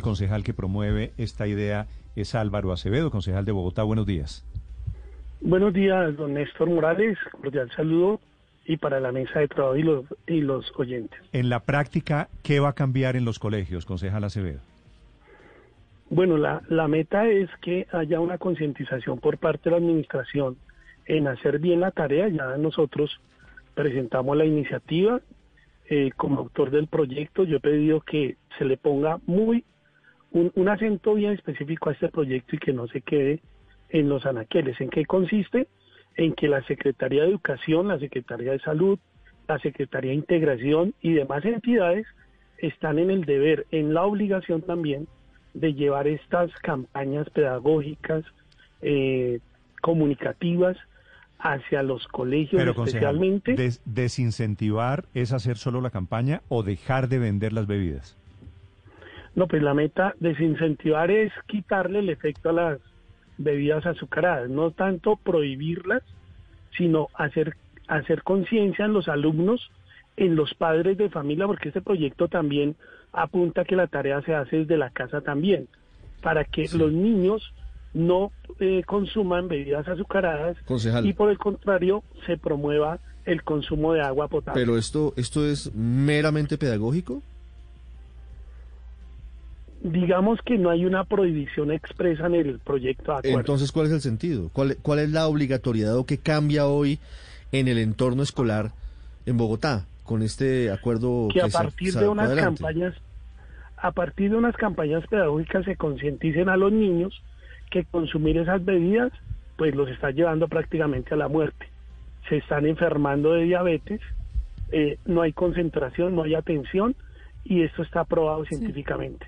El concejal que promueve esta idea es Álvaro Acevedo, concejal de Bogotá. Buenos días. Buenos días, don Néstor Morales. Cordial saludo y para la mesa de trabajo y los, y los oyentes. En la práctica, ¿qué va a cambiar en los colegios, concejal Acevedo? Bueno, la, la meta es que haya una concientización por parte de la administración en hacer bien la tarea. Ya nosotros presentamos la iniciativa eh, como autor del proyecto. Yo he pedido que se le ponga muy un, un acento bien específico a este proyecto y que no se quede en los anaqueles. ¿En qué consiste? En que la Secretaría de Educación, la Secretaría de Salud, la Secretaría de Integración y demás entidades están en el deber, en la obligación también de llevar estas campañas pedagógicas, eh, comunicativas hacia los colegios Pero, especialmente. des- ¿desincentivar es hacer solo la campaña o dejar de vender las bebidas? No, pues la meta desincentivar es quitarle el efecto a las bebidas azucaradas, no tanto prohibirlas, sino hacer, hacer conciencia en los alumnos, en los padres de familia, porque este proyecto también apunta que la tarea se hace desde la casa también, para que los niños no eh, consuman bebidas azucaradas Concejal. y por el contrario se promueva el consumo de agua potable. Pero esto, esto es meramente pedagógico. Digamos que no hay una prohibición expresa en el proyecto de acuerdo. Entonces, ¿cuál es el sentido? ¿Cuál, ¿Cuál es la obligatoriedad o qué cambia hoy en el entorno escolar en Bogotá con este acuerdo que a partir se de unas adelante? campañas a partir de unas campañas pedagógicas se concienticen a los niños que consumir esas bebidas pues los está llevando prácticamente a la muerte se están enfermando de diabetes eh, no hay concentración no hay atención y esto está probado científicamente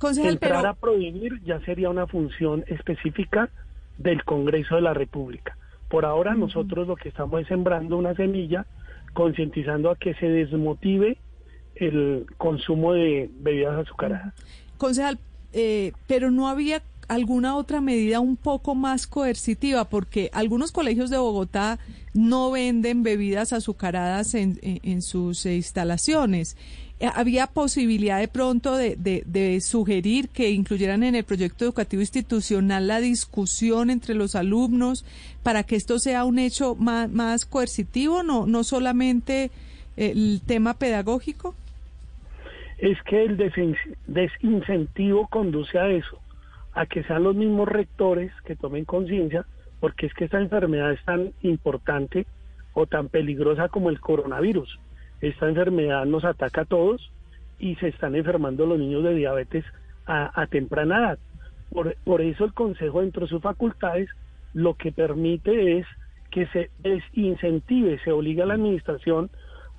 Concejal, entrar pero a prohibir ya sería una función específica del Congreso de la República. Por ahora nosotros lo que estamos es sembrando una semilla, concientizando a que se desmotive el consumo de bebidas azucaradas. Concejal, eh, pero no había alguna otra medida un poco más coercitiva, porque algunos colegios de Bogotá no venden bebidas azucaradas en, en- en sus instalaciones. Eh, ¿Había posibilidad de pronto de, de- sugerir que incluyeran en el proyecto educativo institucional la discusión entre los alumnos para que esto sea un hecho más, más coercitivo, no, no solamente el tema pedagógico? Es que el desin- desincentivo conduce a eso, a que sean los mismos rectores que tomen conciencia, porque es que esta enfermedad es tan importante o tan peligrosa como el coronavirus. Esta enfermedad nos ataca a todos y se están enfermando los niños de diabetes a, a temprana edad. Por, por eso el Consejo, dentro de sus facultades, lo que permite es que se desincentive, se obliga a la administración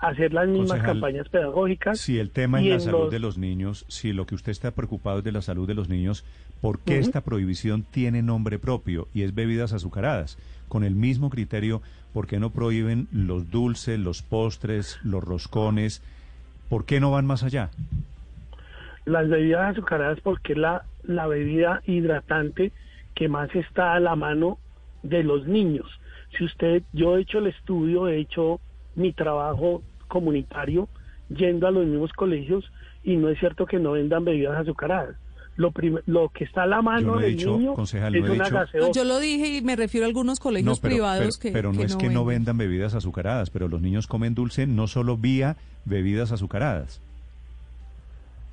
hacer las mismas Concejal, campañas pedagógicas. Si el tema es la en salud los- de los niños, si lo que usted está preocupado es de la salud de los niños, ¿por qué esta prohibición tiene nombre propio y es bebidas azucaradas? Con el mismo criterio, ¿por qué no prohíben los dulces, los postres, los roscones? ¿Por qué no van más allá? las bebidas azucaradas porque es la, la bebida hidratante que más está a la mano de los niños. Si usted, yo he hecho el estudio, he hecho mi trabajo comunitario yendo a los mismos colegios y no es cierto que no vendan bebidas azucaradas. Lo, lo que está a la Yo mano no he del dicho, niño concejal, es no he una gaseosa. No, yo lo dije y me refiero a algunos colegios pero, privados pero- que pero no es que no vendan bebidas azucaradas, pero los niños comen dulce no solo vía bebidas azucaradas.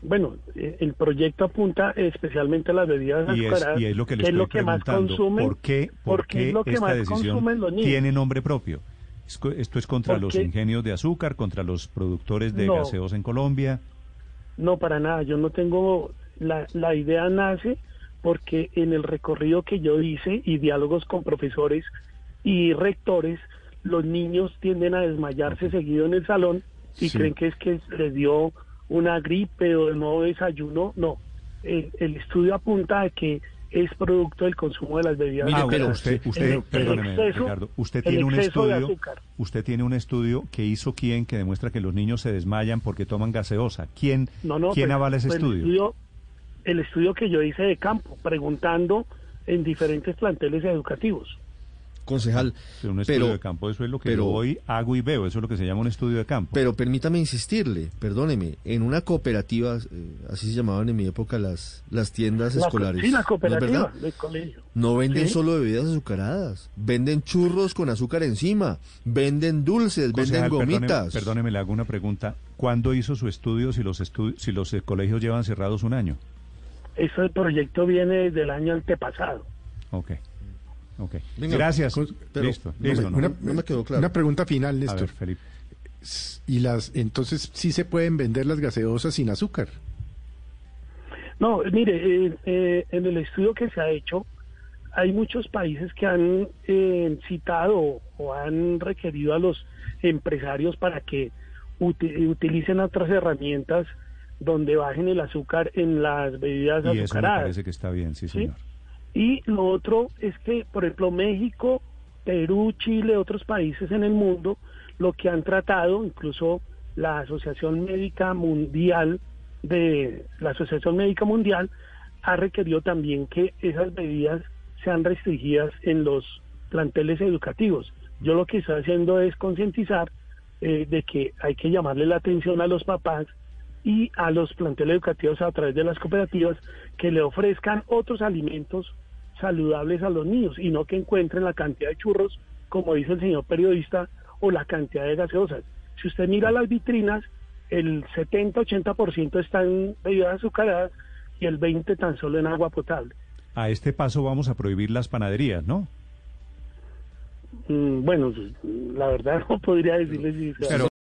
Bueno, eh, el proyecto apunta especialmente a las bebidas Y es, azucaradas, y es lo que le es lo que más consumen, ¿Por qué, por porque qué es lo que esta más decisión consumen los niños. tiene nombre propio? Esto es contra los ingenios de azúcar, contra los productores de No. gaseosa en Colombia. No, para nada. Yo no tengo. La, la idea nace porque en el recorrido que yo hice y diálogos con profesores y rectores, los niños tienden a desmayarse seguido en el salón y Sí. creen que es que les dio una gripe o de nuevo desayuno. No, el, el estudio apunta a que es producto del consumo de las bebidas Mire, Ah, pero usted, usted, el- el perdóneme, exceso- Ricardo, usted el tiene un estudio, usted tiene un estudio que hizo quién que demuestra que los niños se desmayan porque toman gaseosa. ¿Quién, No, no, quién pues, avala ese pues, estudio? El estudio? El estudio que yo hice de campo, preguntando en diferentes planteles educativos. Concejal, un estudio pero, de campo, eso es lo que pero- yo hoy hago y veo, eso es lo que se llama un estudio de campo. pero permítame insistirle, perdóneme, en una cooperativa, eh, así se llamaban en mi época las, las tiendas La co- escolares. sí, la ¿no es cooperativa verdad? del colegio. No venden Sí. solo bebidas azucaradas, venden churros con azúcar encima, venden dulces, Concejal, venden gomitas. Perdóneme, le hago una pregunta. ¿Cuándo hizo su estudio si los, estu- si los eh, colegios llevan cerrados un año? Ese proyecto viene desde el año antepasado. Ok. Ok. Venga, Gracias. con- pero listo, no listo. una- no me quedó claro. Una pregunta final, A Néstor. ver, Felipe. Y las, entonces sí se pueden vender las gaseosas sin azúcar. No, mire, eh, eh, en el estudio que se ha hecho, hay muchos países que han eh, citado o han requerido a los empresarios para que uti- utilicen otras herramientas donde bajen el azúcar en las bebidas Y eso me azucaradas. parece que está bien, sí, señor. Y lo otro es que, por ejemplo, México, Perú, Chile, otros países en el mundo, lo que han tratado, incluso la Asociación Médica Mundial de la Asociación Médica Mundial ha requerido también que esas bebidas sean restringidas en los planteles educativos. Yo lo que estoy haciendo es concientizar eh, de que hay que llamarle la atención a los papás y a los planteles educativos a través de las cooperativas que le ofrezcan otros alimentos saludables a los niños y no que encuentren la cantidad de churros, como dice el señor periodista, o la cantidad de gaseosas. Si usted mira las vitrinas, el 70-80% está en bebidas azucaradas y el 20% tan solo en agua potable. A este paso vamos a prohibir las panaderías, ¿no? Mm, bueno, la verdad no podría decirles si... Pero-